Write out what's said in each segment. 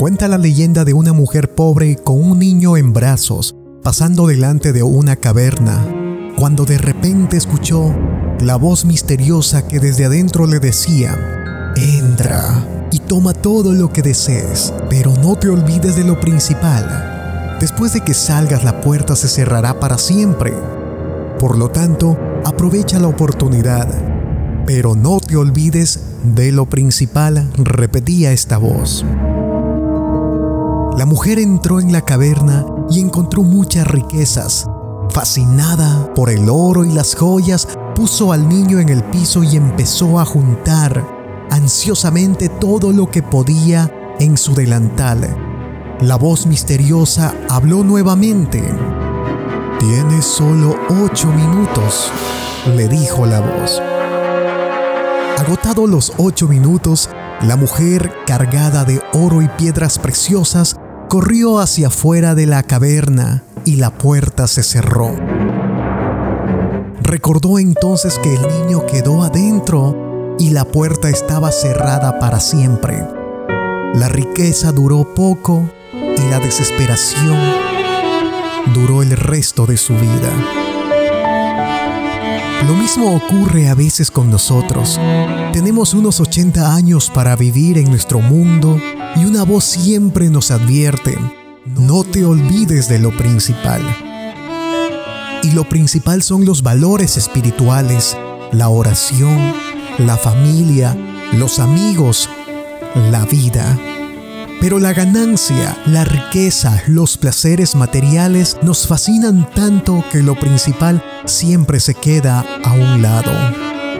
Cuenta la leyenda de una mujer pobre con un niño en brazos pasando delante de una caverna, cuando de repente escuchó la voz misteriosa que desde adentro le decía, entra y toma todo lo que desees, pero no te olvides de lo principal. Después de que salgas la puerta se cerrará para siempre. Por lo tanto, aprovecha la oportunidad, pero no te olvides de lo principal, repetía esta voz. La mujer entró en la caverna y encontró muchas riquezas. Fascinada por el oro y las joyas, puso al niño en el piso y empezó a juntar ansiosamente todo lo que podía en su delantal. La voz misteriosa habló nuevamente. Tienes solo ocho minutos, le dijo la voz. Agotado los ocho minutos, la mujer, cargada de oro y piedras preciosas, corrió hacia afuera de la caverna y la puerta se cerró. Recordó entonces que el niño quedó adentro y la puerta estaba cerrada para siempre. La riqueza duró poco y la desesperación duró el resto de su vida. Lo mismo ocurre a veces con nosotros. Tenemos unos 80 años para vivir en nuestro mundo y una voz siempre nos advierte, no te olvides de lo principal. Y lo principal son los valores espirituales, la oración, la familia, los amigos, la vida. Pero la ganancia, la riqueza, los placeres materiales nos fascinan tanto que lo principal siempre se queda a un lado.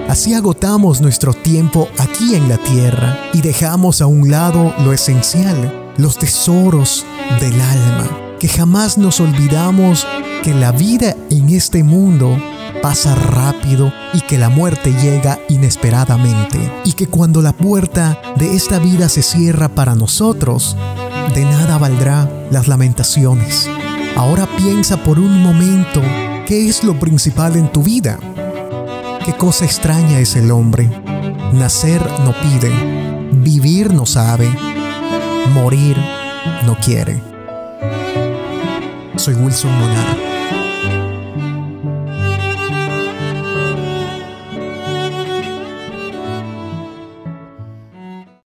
Así agotamos nuestro tiempo aquí en la tierra y dejamos a un lado lo esencial, los tesoros del alma, que jamás nos olvidamos que la vida en este mundo pasa rápido y que la muerte llega inesperadamente y que cuando la puerta de esta vida se cierra para nosotros, de nada valdrá las lamentaciones. Ahora piensa por un momento qué es lo principal en tu vida. Qué cosa extraña es el hombre. Nacer no pide, vivir no sabe, morir no quiere. Soy Wilson Monar